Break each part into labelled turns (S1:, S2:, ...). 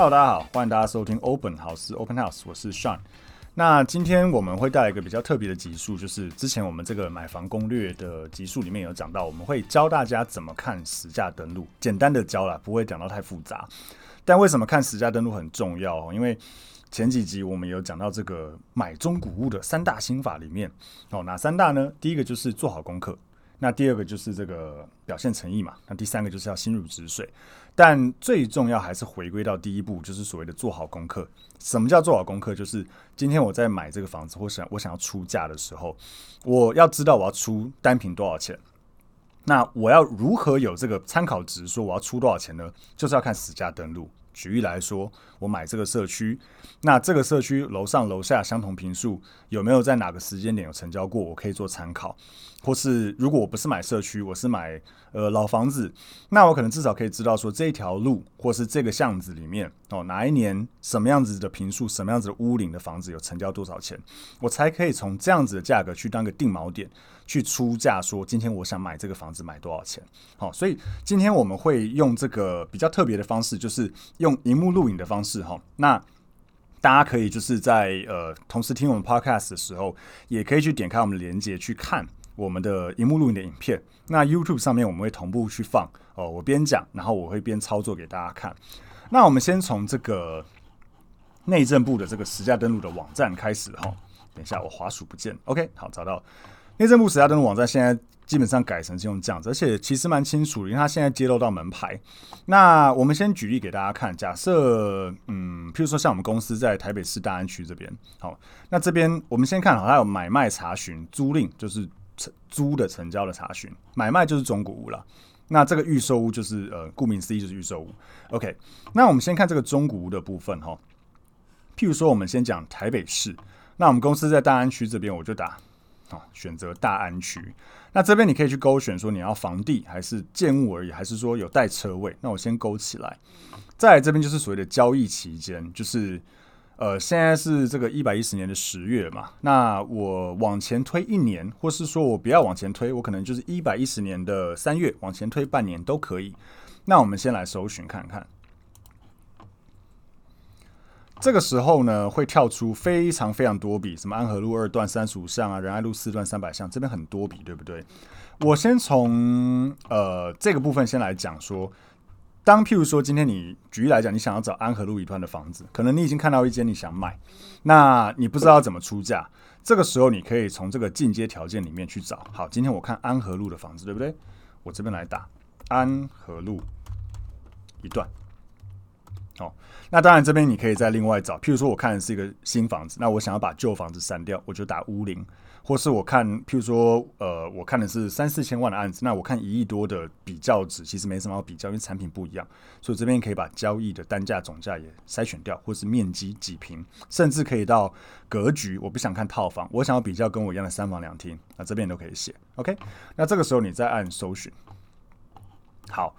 S1: Hello，大家好，欢迎大家收听 Open House Open House，我是 Sean。那今天我们会带来一个比较特别的集数，就是之前我们这个买房攻略的集数里面有讲到，我们会教大家怎么看实价登录，简单的教啦，不会讲到太复杂。但为什么看实价登录很重要？因为前几集我们有讲到这个买中古物的三大心法里面，哦，哪三大呢？第一个就是做好功课。那第二个就是这个表现诚意嘛，那第三个就是要心如止水，但最重要还是回归到第一步，就是所谓的做好功课。什么叫做好功课？就是今天我在买这个房子，或想我想要出价的时候，我要知道我要出单品多少钱。那我要如何有这个参考值，说我要出多少钱呢？就是要看实价登录。举例来说，我买这个社区，那这个社区楼上楼下相同平数有没有在哪个时间点有成交过？我可以做参考。或是如果我不是买社区，我是买呃老房子，那我可能至少可以知道说这条路或是这个巷子里面哦，哪一年什么样子的平数、什么样子的屋龄的房子有成交多少钱，我才可以从这样子的价格去当个定锚点去出价，说今天我想买这个房子买多少钱。好，所以今天我们会用这个比较特别的方式，就是用荧幕录影的方式哈。那大家可以就是在呃同时听我们 Podcast 的时候，也可以去点开我们的连结去看。我们的荧幕录影的影片，那 YouTube 上面我们会同步去放哦。我边讲，然后我会边操作给大家看。那我们先从这个内政部的这个实价登录的网站开始哈。等一下，我滑鼠不见，OK，好，找到内政部实价登录网站，现在基本上改成这种这样子，而且其实蛮清楚的，因为它现在揭露到门牌。那我们先举例给大家看，假设嗯，譬如说像我们公司在台北市大安区这边，好，那这边我们先看好，它有买卖查询、租赁，就是。租的成交的查询，买卖就是中古屋了。那这个预售屋就是呃，顾名思义就是预售屋。OK，那我们先看这个中古屋的部分哈。譬如说，我们先讲台北市，那我们公司在大安区这边，我就打啊，选择大安区。那这边你可以去勾选说你要房地还是建物而已，还是说有带车位？那我先勾起来。再来这边就是所谓的交易期间，就是。呃，现在是这个一百一十年的十月嘛，那我往前推一年，或是说我不要往前推，我可能就是一百一十年的三月往前推半年都可以。那我们先来搜寻看看，这个时候呢会跳出非常非常多笔，什么安和路二段三十五巷啊，仁爱路四段三百巷，这边很多笔，对不对？我先从呃这个部分先来讲说。当譬如说，今天你举例来讲，你想要找安和路一段的房子，可能你已经看到一间你想买，那你不知道怎么出价，这个时候你可以从这个进阶条件里面去找。好，今天我看安和路的房子，对不对？我这边来打安和路一段。哦，那当然这边你可以再另外找，譬如说我看的是一个新房子，那我想要把旧房子删掉，我就打屋龄。或是我看，譬如说，呃，我看的是三四千万的案子，那我看一亿多的比较值，其实没什么好比较，因为产品不一样，所以这边可以把交易的单价、总价也筛选掉，或是面积几平，甚至可以到格局。我不想看套房，我想要比较跟我一样的三房两厅，那这边都可以写。OK，那这个时候你再按搜寻。好，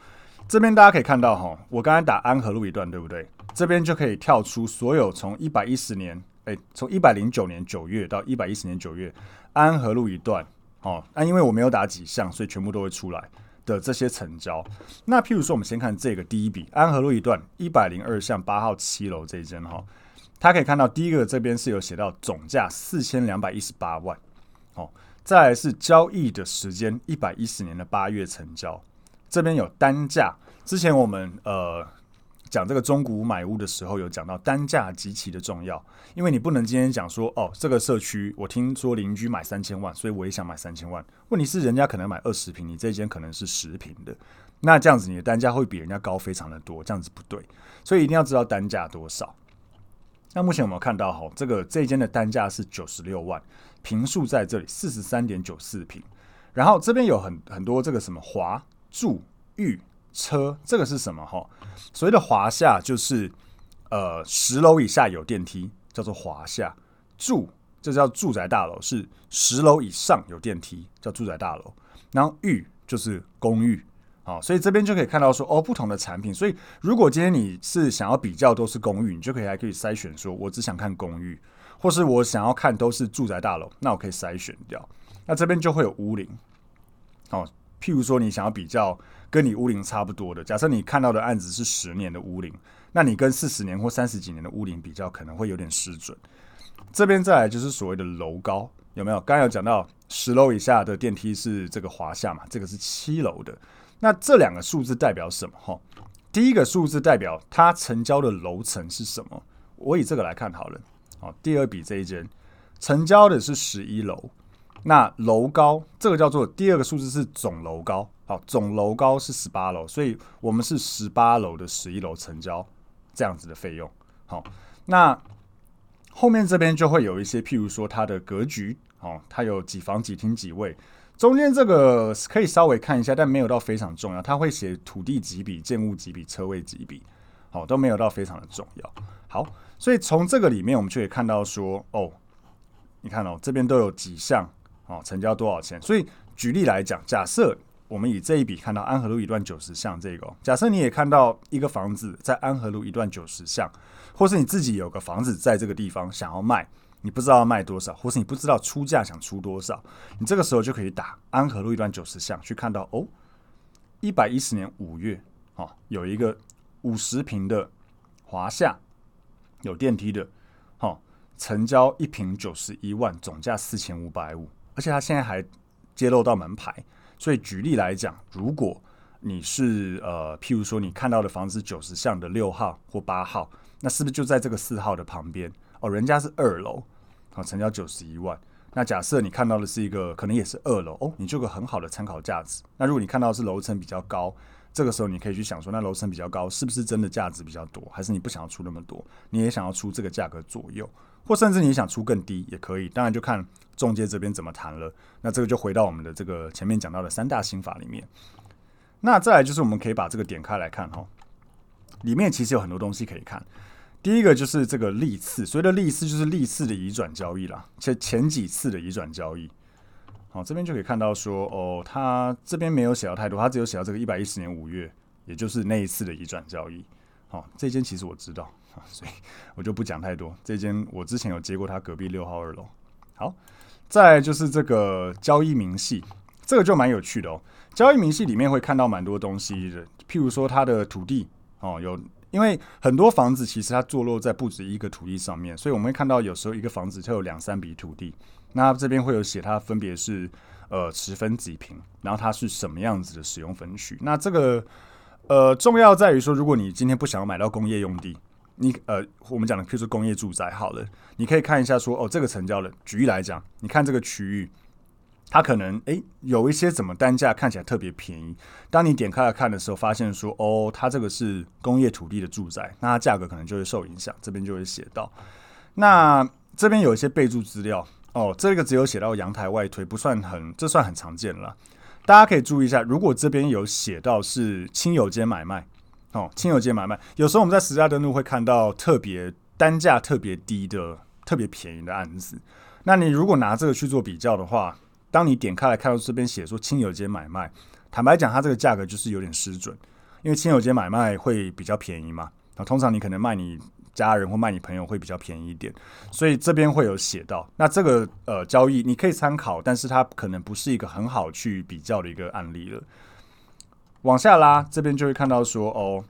S1: 这边大家可以看到哈，我刚才打安和路一段，对不对？这边就可以跳出所有从一百一十年。哎，从一百零九年九月到一百一十年九月，安和路一段哦，那因为我没有打几项，所以全部都会出来的这些成交。那譬如说，我们先看这个第一笔安和路一段一百零二巷八号七楼这一间哈，他可以看到第一个这边是有写到总价四千两百一十八万，哦，再来是交易的时间一百一十年的八月成交，这边有单价，之前我们呃。讲这个中古买屋的时候，有讲到单价极其的重要，因为你不能今天讲说哦，这个社区我听说邻居买三千万，所以我也想买三千万。问题是人家可能买二十平，你这间可能是十平的，那这样子你的单价会比人家高非常的多，这样子不对，所以一定要知道单价多少。那目前我们有看到哈，这个这间的单价是九十六万，坪数在这里四十三点九四平，然后这边有很很多这个什么华住裕。车这个是什么哈？所谓的华夏就是呃十楼以下有电梯，叫做华夏。住这叫住宅大楼，是十楼以上有电梯，叫住宅大楼。然后裕就是公寓，好，所以这边就可以看到说哦，不同的产品。所以如果今天你是想要比较都是公寓，你就可以还可以筛选说，我只想看公寓，或是我想要看都是住宅大楼，那我可以筛选掉。那这边就会有屋龄，好，譬如说你想要比较。跟你屋龄差不多的，假设你看到的案子是十年的屋龄，那你跟四十年或三十几年的屋龄比较，可能会有点失准。这边再来就是所谓的楼高，有没有？刚刚有讲到十楼以下的电梯是这个华夏嘛，这个是七楼的。那这两个数字代表什么？哈，第一个数字代表它成交的楼层是什么？我以这个来看好了。好，第二笔这一间成交的是十一楼，那楼高这个叫做第二个数字是总楼高。好，总楼高是十八楼，所以我们是十八楼的十一楼成交这样子的费用。好，那。后面这边就会有一些，譬如说它的格局，哦，它有几房几厅几卫，中间这个可以稍微看一下，但没有到非常重要。它会写土地几笔、建物几笔、车位几笔，好，都没有到非常的重要。好，所以从这个里面我们就可以看到说，哦，你看哦，这边都有几项，哦，成交多少钱？所以举例来讲，假设我们以这一笔看到安和路一段九十巷这个，假设你也看到一个房子在安和路一段九十巷。或是你自己有个房子在这个地方想要卖，你不知道要卖多少，或是你不知道出价想出多少，你这个时候就可以打安和路一段九十巷去看到哦，一百一十年五月，哦，有一个五十平的华夏，有电梯的，哦，成交一平九十一万，总价四千五百五，而且他现在还揭露到门牌，所以举例来讲，如果你是呃，譬如说你看到的房子九十巷的六号或八号。那是不是就在这个四号的旁边哦？人家是二楼，啊，成交九十一万。那假设你看到的是一个，可能也是二楼哦，你就有个很好的参考价值。那如果你看到是楼层比较高，这个时候你可以去想说，那楼层比较高是不是真的价值比较多？还是你不想要出那么多，你也想要出这个价格左右，或甚至你想出更低也可以。当然就看中介这边怎么谈了。那这个就回到我们的这个前面讲到的三大心法里面。那再来就是我们可以把这个点开来看哈，里面其实有很多东西可以看。第一个就是这个历次，所谓的历次就是历次的移转交易啦，且前几次的移转交易。好，这边就可以看到说，哦，他这边没有写到太多，他只有写到这个一百一十年五月，也就是那一次的移转交易。好，这间其实我知道，所以我就不讲太多。这间我之前有接过他隔壁六号二楼。好，再就是这个交易明细，这个就蛮有趣的哦。交易明细里面会看到蛮多东西的，譬如说他的土地哦有。因为很多房子其实它坐落在不止一个土地上面，所以我们会看到有时候一个房子它有两三笔土地，那这边会有写它分别是呃十分几坪，然后它是什么样子的使用分区。那这个呃重要在于说，如果你今天不想要买到工业用地，你呃我们讲的譬如说工业住宅好了，你可以看一下说哦这个成交了，举例来讲，你看这个区域。它可能诶有一些怎么单价看起来特别便宜，当你点开来看的时候，发现说哦，它这个是工业土地的住宅，那它价格可能就会受影响。这边就会写到，那这边有一些备注资料哦，这个只有写到阳台外推，不算很，这算很常见了。大家可以注意一下，如果这边有写到是亲友间买卖哦，亲友间买卖，有时候我们在实价登录会看到特别单价特别低的、特别便宜的案子，那你如果拿这个去做比较的话。当你点开来看到这边写说亲友间买卖，坦白讲，它这个价格就是有点失准，因为亲友间买卖会比较便宜嘛。啊，通常你可能卖你家人或卖你朋友会比较便宜一点，所以这边会有写到。那这个呃交易你可以参考，但是它可能不是一个很好去比较的一个案例了。往下拉，这边就会看到说哦，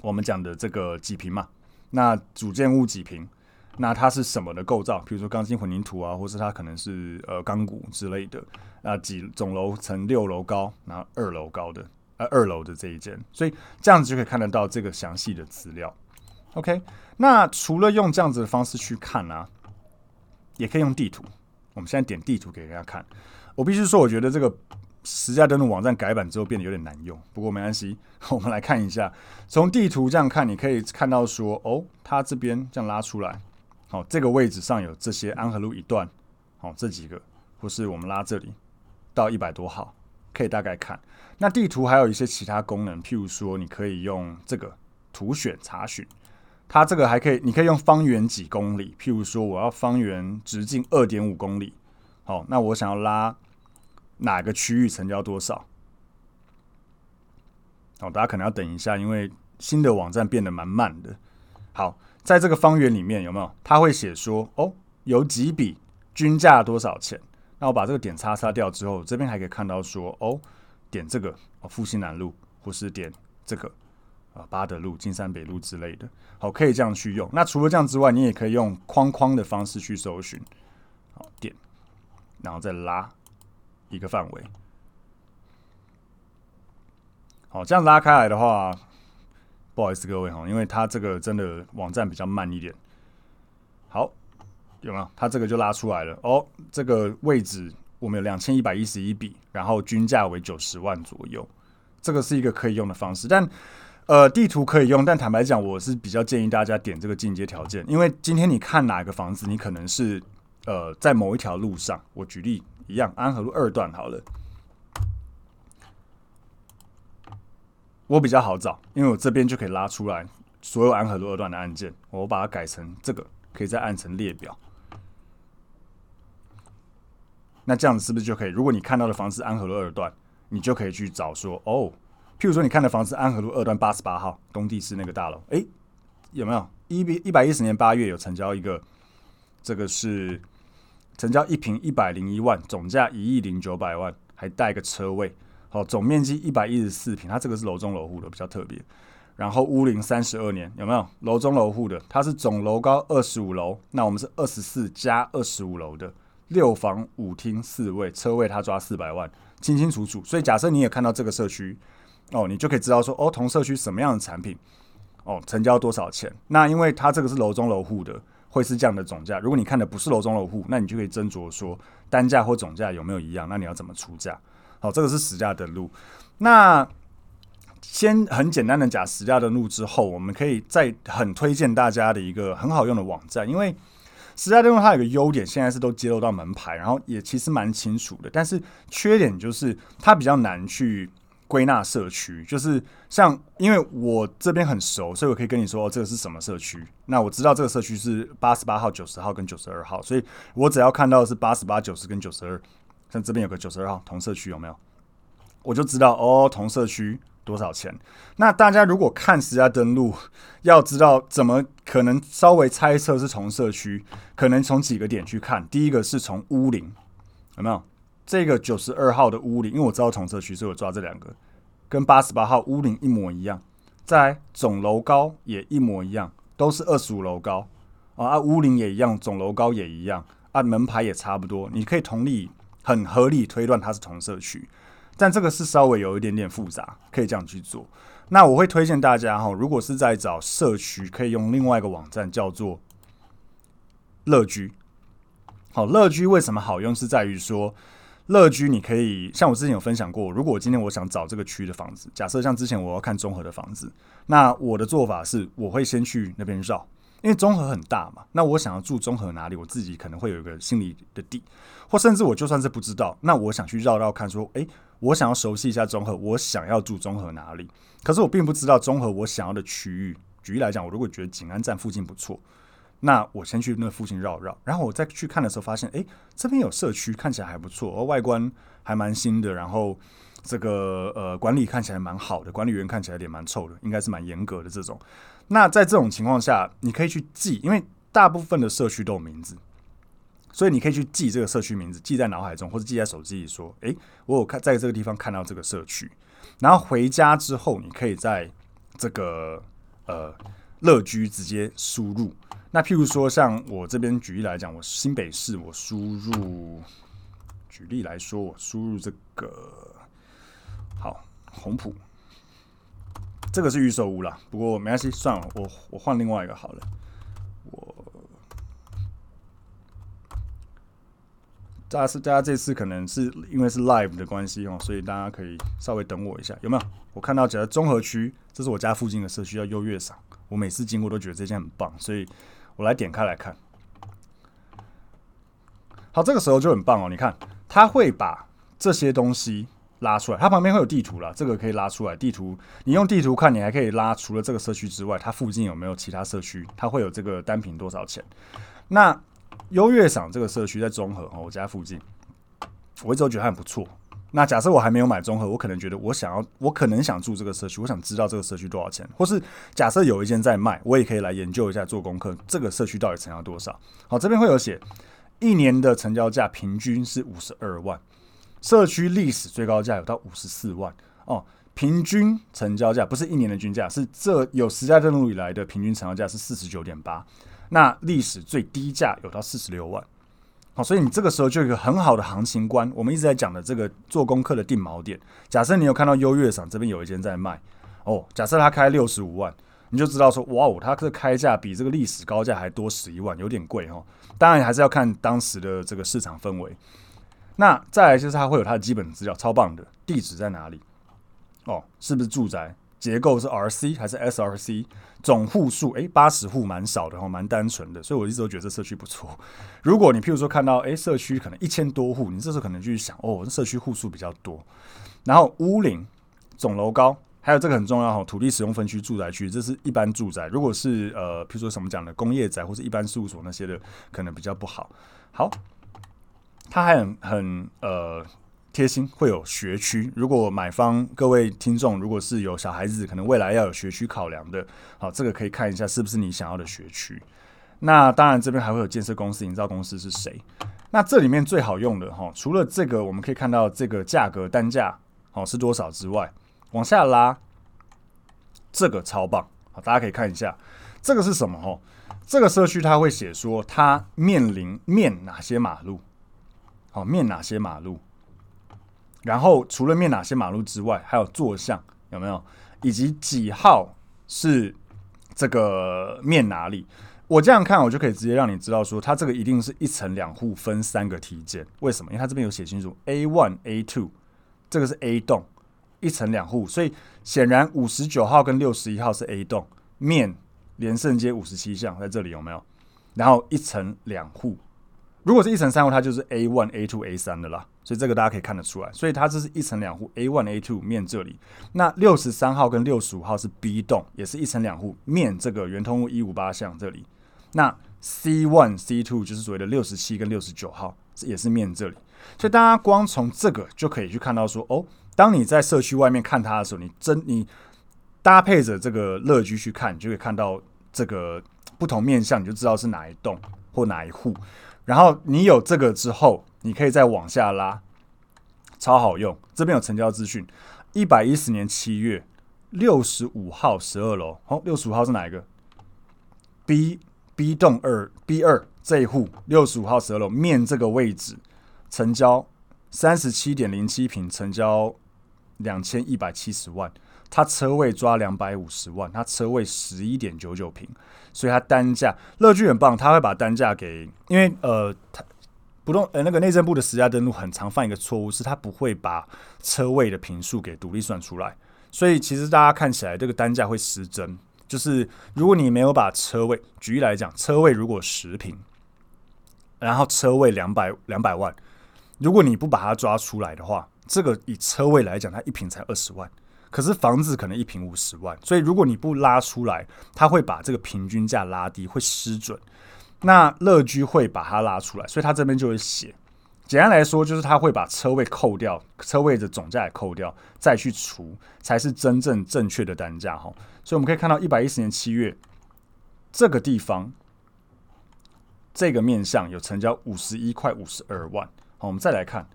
S1: 我们讲的这个几平嘛，那主建物几平。那它是什么的构造？比如说钢筋混凝土啊，或是它可能是呃钢骨之类的。那几总楼层六楼高，然后二楼高的呃二楼的这一间，所以这样子就可以看得到这个详细的资料。OK，那除了用这样子的方式去看呢、啊，也可以用地图。我们现在点地图给大家看。我必须说，我觉得这个实价登录网站改版之后变得有点难用，不过没关系，我们来看一下。从地图这样看，你可以看到说，哦，它这边这样拉出来。好，这个位置上有这些安和路一段，好，这几个，或是我们拉这里到一百多号，可以大概看。那地图还有一些其他功能，譬如说，你可以用这个图选查询，它这个还可以，你可以用方圆几公里，譬如说，我要方圆直径二点五公里，好，那我想要拉哪个区域成交多少？好，大家可能要等一下，因为新的网站变得蛮慢的。好。在这个方圆里面有没有？它会写说哦，有几笔均价多少钱？那我把这个点叉叉掉之后，这边还可以看到说哦，点这个哦，复兴南路，或是点这个啊，八德路、金山北路之类的，好，可以这样去用。那除了这样之外，你也可以用框框的方式去搜寻，好，点，然后再拉一个范围。好，这样拉开来的话，不好意思各位哈，因为它这个真的网站比较慢一点。好，有没有？它这个就拉出来了哦。这个位置我们有两千一百一十一笔，然后均价为九十万左右。这个是一个可以用的方式，但呃，地图可以用，但坦白讲，我是比较建议大家点这个进阶条件，因为今天你看哪个房子，你可能是呃在某一条路上。我举例一样，安和路二段好了。我比较好找，因为我这边就可以拉出来所有安和路二段的案件，我把它改成这个，可以再按成列表。那这样子是不是就可以？如果你看到的房子安和路二段，你就可以去找说，哦，譬如说你看的房子安和路二段八十八号东地市那个大楼，诶，有没有一比一百一十年八月有成交一个？这个是成交一平一百零一万，总价一亿零九百万，还带个车位。好，总面积一百一十四平，它这个是楼中楼户的，比较特别。然后屋龄三十二年，有没有楼中楼户的？它是总楼高二十五楼，那我们是二十四加二十五楼的六房五厅四卫，车位它抓四百万，清清楚楚。所以假设你也看到这个社区，哦，你就可以知道说，哦，同社区什么样的产品，哦，成交多少钱？那因为它这个是楼中楼户的，会是这样的总价。如果你看的不是楼中楼户，那你就可以斟酌说单价或总价有没有一样，那你要怎么出价？好，这个是实价登录。那先很简单的讲实价登录之后，我们可以再很推荐大家的一个很好用的网站，因为实价登录它有个优点，现在是都揭露到门牌，然后也其实蛮清楚的。但是缺点就是它比较难去归纳社区，就是像因为我这边很熟，所以我可以跟你说，哦，这个是什么社区。那我知道这个社区是八十八号、九十号跟九十二号，所以我只要看到是八十八、九十跟九十二。像这边有个九十二号同社区有没有？我就知道哦，同社区多少钱？那大家如果看实价登录，要知道怎么可能稍微猜测是同社区，可能从几个点去看。第一个是从屋龄有没有？这个九十二号的屋龄，因为我知道同社区，所以我抓这两个，跟八十八号屋龄一模一样。在总楼高也一模一样，都是二十五楼高啊，屋龄也一样，总楼高也一样啊，门牌也差不多。你可以同理。很合理推断它是同社区，但这个是稍微有一点点复杂，可以这样去做。那我会推荐大家哈，如果是在找社区，可以用另外一个网站叫做乐居。好，乐居为什么好用？是在于说，乐居你可以像我之前有分享过，如果今天我想找这个区的房子，假设像之前我要看中和的房子，那我的做法是我会先去那边绕。因为中和很大嘛，那我想要住中和哪里，我自己可能会有一个心理的底，或甚至我就算是不知道，那我想去绕绕看，说，诶，我想要熟悉一下中和，我想要住中和哪里？可是我并不知道中和我想要的区域。举例来讲，我如果觉得景安站附近不错，那我先去那附近绕绕，然后我再去看的时候发现，诶，这边有社区，看起来还不错，而外观还蛮新的，然后这个呃管理看起来蛮好的，管理员看起来脸蛮臭的，应该是蛮严格的这种。那在这种情况下，你可以去记，因为大部分的社区都有名字，所以你可以去记这个社区名字，记在脑海中或者记在手机里，说：“诶，我有看在这个地方看到这个社区。”然后回家之后，你可以在这个呃乐居直接输入。那譬如说，像我这边举例来讲，我新北市，我输入，举例来说，我输入这个好红埔。这个是预售屋啦，不过没关系，算了，我我换另外一个好了。我大家是大家这次可能是因为是 live 的关系哦，所以大家可以稍微等我一下，有没有？我看到，假如中和区，这是我家附近的社区，叫优越赏。我每次经过都觉得这间很棒，所以我来点开来看。好，这个时候就很棒哦，你看，它会把这些东西。拉出来，它旁边会有地图啦，这个可以拉出来。地图你用地图看，你还可以拉除了这个社区之外，它附近有没有其他社区？它会有这个单品多少钱？那优越赏这个社区在中和，我家附近，我一直都觉得它很不错。那假设我还没有买综合，我可能觉得我想要，我可能想住这个社区，我想知道这个社区多少钱，或是假设有一间在卖，我也可以来研究一下，做功课，这个社区到底成交多少？好，这边会有写一年的成交价平均是五十二万。社区历史最高价有到五十四万哦，平均成交价不是一年的均价，是这有实价登录以来的平均成交价是四十九点八，那历史最低价有到四十六万。好，所以你这个时候就有一个很好的行情观。我们一直在讲的这个做功课的定锚点。假设你有看到优越赏这边有一间在卖，哦，假设他开六十五万，你就知道说，哇哦，他这开价比这个历史高价还多十一万，有点贵哦。当然还是要看当时的这个市场氛围。那再来就是它会有它的基本资料，超棒的，地址在哪里？哦，是不是住宅？结构是 RC 还是 SRC？总户数诶，八十户蛮少的哦，蛮单纯的，所以我一直都觉得这社区不错。如果你譬如说看到诶，社区可能一千多户，你这时候可能就去想哦，这社区户数比较多。然后屋龄、总楼高，还有这个很重要哈，土地使用分区住宅区，这是一般住宅。如果是呃，譬如说什么讲的工业宅或是一般事务所那些的，可能比较不好。好，它还很很呃。贴心会有学区，如果买方各位听众如果是有小孩子，可能未来要有学区考量的，好，这个可以看一下是不是你想要的学区。那当然这边还会有建设公司、营造公司是谁？那这里面最好用的哈，除了这个我们可以看到这个价格单价好是多少之外，往下拉，这个超棒，好，大家可以看一下这个是什么哈？这个社区它会写说它面临面哪些马路，好，面哪些马路。然后除了面哪些马路之外，还有坐向有没有，以及几号是这个面哪里？我这样看，我就可以直接让你知道说，它这个一定是一层两户分三个梯间。为什么？因为它这边有写清楚，A one、A two，这个是 A 栋，一层两户，所以显然五十九号跟六十一号是 A 栋，面连胜街五十七巷在这里有没有？然后一层两户。如果是一层三户，它就是 A one、A two、A 三的啦，所以这个大家可以看得出来。所以它这是一层两户，A one、A two 面这里。那六十三号跟六十五号是 B 栋，也是一层两户面这个圆通路一五八巷这里。那 C one、C two 就是所谓的六十七跟六十九号，也是面这里。所以大家光从这个就可以去看到说，哦，当你在社区外面看它的时候，你真你搭配着这个乐居去看，你就可以看到这个不同面向，你就知道是哪一栋或哪一户。然后你有这个之后，你可以再往下拉，超好用。这边有成交资讯，一百一十年七月六十五号十二楼，好，六十五号是哪一个？B B 栋二 B 二这一户，六十五号十二楼面这个位置，成交三十七点零七平，成交两千一百七十万。它车位抓两百五十万，它车位十一点九九平，所以它单价乐居很棒，他会把单价给，因为呃，他不动呃那个内政部的实价登录很常犯一个错误，是他不会把车位的坪数给独立算出来，所以其实大家看起来这个单价会失真，就是如果你没有把车位，举例来讲，车位如果十平，然后车位两百两百万，如果你不把它抓出来的话，这个以车位来讲，它一平才二十万。可是房子可能一平五十万，所以如果你不拉出来，他会把这个平均价拉低，会失准。那乐居会把它拉出来，所以他这边就会写。简单来说，就是他会把车位扣掉，车位的总价也扣掉，再去除，才是真正正确的单价哈。所以我们可以看到，一百一十年七月这个地方，这个面向有成交五十一块五十二万。好，我们再来看。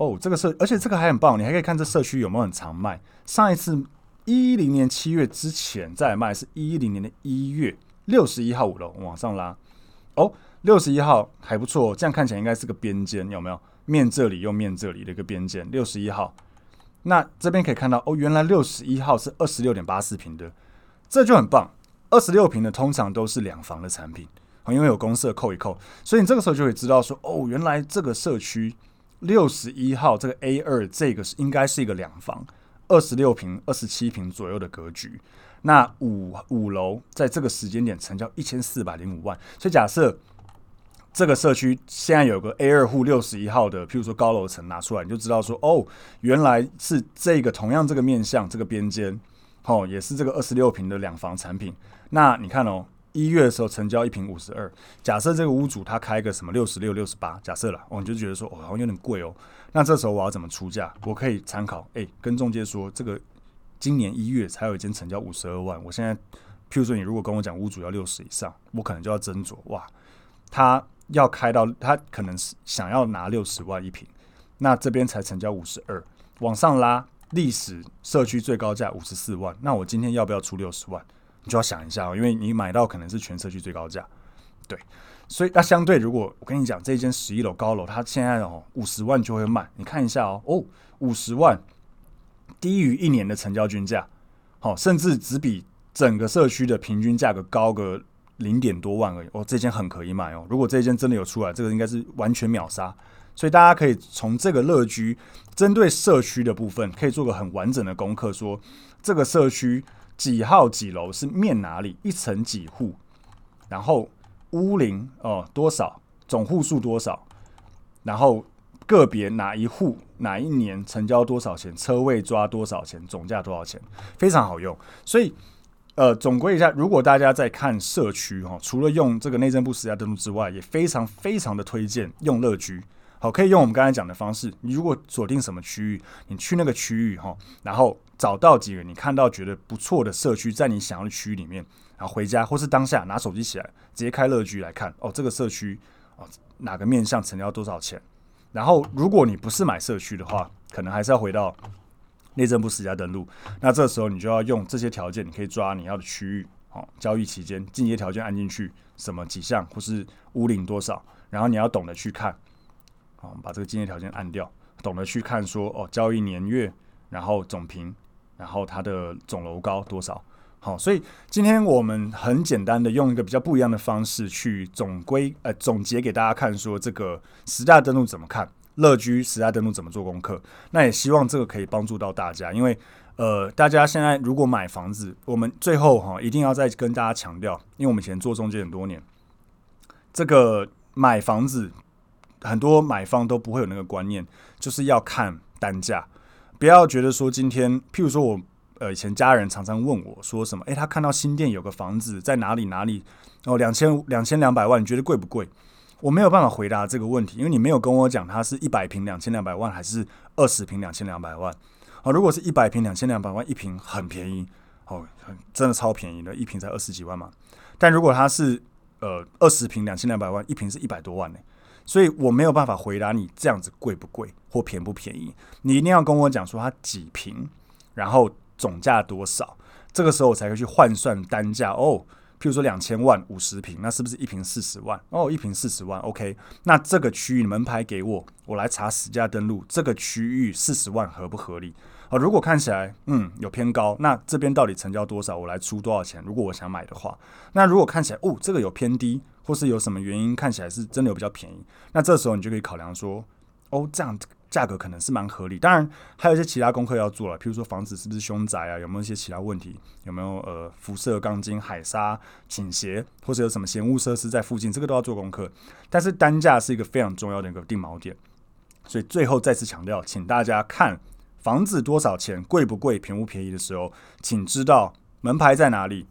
S1: 哦，这个社，而且这个还很棒，你还可以看这社区有没有很常卖。上一次一零年七月之前再卖是一零年的一月六十一号五楼往上拉。哦，六十一号还不错，这样看起来应该是个边间，有没有？面这里又面这里的一个边间，六十一号。那这边可以看到，哦，原来六十一号是二十六点八四平的，这就很棒。二十六平的通常都是两房的产品，因为有公设扣一扣，所以你这个时候就会知道说，哦，原来这个社区。六十一号这个 A 二，这个是应该是一个两房，二十六平、二十七平左右的格局。那五五楼在这个时间点成交一千四百零五万，所以假设这个社区现在有个 A 二户六十一号的，譬如说高楼层拿出来，你就知道说哦，原来是这个同样这个面向这个边间，哦，也是这个二十六平的两房产品。那你看哦。一月的时候成交一坪五十二，假设这个屋主他开个什么六十六、六十八，假设了，我、哦、就觉得说哦，好像有点贵哦。那这时候我要怎么出价？我可以参考，哎，跟中介说这个今年一月才有一间成交五十二万，我现在譬如说你如果跟我讲屋主要六十以上，我可能就要斟酌哇，他要开到他可能是想要拿六十万一坪，那这边才成交五十二，往上拉历史社区最高价五十四万，那我今天要不要出六十万？你就要想一下哦，因为你买到可能是全社区最高价，对。所以那相对，如果我跟你讲这间十一楼高楼，它现在哦五十万就会卖，你看一下哦，哦五十万低于一年的成交均价，好，甚至只比整个社区的平均价格高个零点多万而已，哦，这间很可以买哦。如果这间真的有出来，这个应该是完全秒杀。所以大家可以从这个乐居针对社区的部分，可以做个很完整的功课，说这个社区几号几楼是面哪里，一层几户，然后。屋龄哦多少，总户数多少，然后个别哪一户哪一年成交多少钱，车位抓多少钱，总价多少钱，非常好用。所以呃，总归一下，如果大家在看社区哈，除了用这个内政部实价登录之外，也非常非常的推荐用乐居。好，可以用我们刚才讲的方式，你如果锁定什么区域，你去那个区域哈，然后找到几个你看到觉得不错的社区，在你想要的区域里面。然后回家或是当下拿手机起来，直接开乐居来看哦，这个社区哦哪个面向成交多少钱？然后如果你不是买社区的话，可能还是要回到内政部实价登录。那这时候你就要用这些条件，你可以抓你要的区域哦，交易期间进阶条件按进去，什么几项或是屋龄多少，然后你要懂得去看，哦，把这个进阶条件按掉，懂得去看说哦交易年月，然后总坪，然后它的总楼高多少。好，所以今天我们很简单的用一个比较不一样的方式去总归呃总结给大家看，说这个十大登录怎么看，乐居十大登录怎么做功课。那也希望这个可以帮助到大家，因为呃大家现在如果买房子，我们最后哈一定要再跟大家强调，因为我们以前做中介很多年，这个买房子很多买方都不会有那个观念，就是要看单价，不要觉得说今天譬如说我。呃，以前家人常常问我说什么？诶，他看到新店有个房子在哪里哪里？哦，两千两千两百万，你觉得贵不贵？我没有办法回答这个问题，因为你没有跟我讲它是一百平两千两百万，还是二十平两千两百万。哦，如果是一百平两千两百万，一平很便宜，哦，真的超便宜的，一平才二十几万嘛。但如果它是呃二十平两千两百万，一平是一百多万呢，所以我没有办法回答你这样子贵不贵或便不便宜。你一定要跟我讲说它几平，然后。总价多少？这个时候我才会去换算单价哦。譬如说两千万五十平，那是不是一坪四十万？哦，一坪四十万，OK。那这个区域门牌给我，我来查实价登录，这个区域四十万合不合理？哦，如果看起来嗯有偏高，那这边到底成交多少？我来出多少钱？如果我想买的话，那如果看起来哦这个有偏低，或是有什么原因看起来是真的有比较便宜，那这时候你就可以考量说哦这样。价格可能是蛮合理，当然还有一些其他功课要做了，譬如说房子是不是凶宅啊，有没有一些其他问题，有没有呃辐射、钢筋、海沙倾斜，或者有什么嫌物设施在附近，这个都要做功课。但是单价是一个非常重要的一个定锚点，所以最后再次强调，请大家看房子多少钱，贵不贵，便不便宜的时候，请知道门牌在哪里，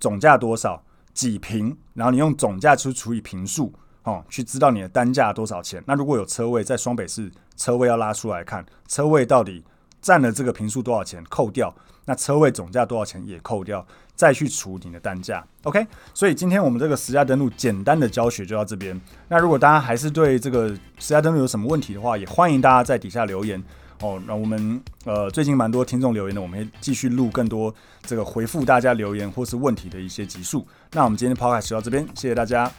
S1: 总价多少，几平，然后你用总价去除以平数。哦，去知道你的单价多少钱。那如果有车位在双北市，车位要拉出来看，车位到底占了这个平数多少钱，扣掉，那车位总价多少钱也扣掉，再去除你的单价。OK，所以今天我们这个实价登录简单的教学就到这边。那如果大家还是对这个实价登录有什么问题的话，也欢迎大家在底下留言。哦，那我们呃最近蛮多听众留言的，我们会继续录更多这个回复大家留言或是问题的一些集数。那我们今天的 Podcast 到这边，谢谢大家。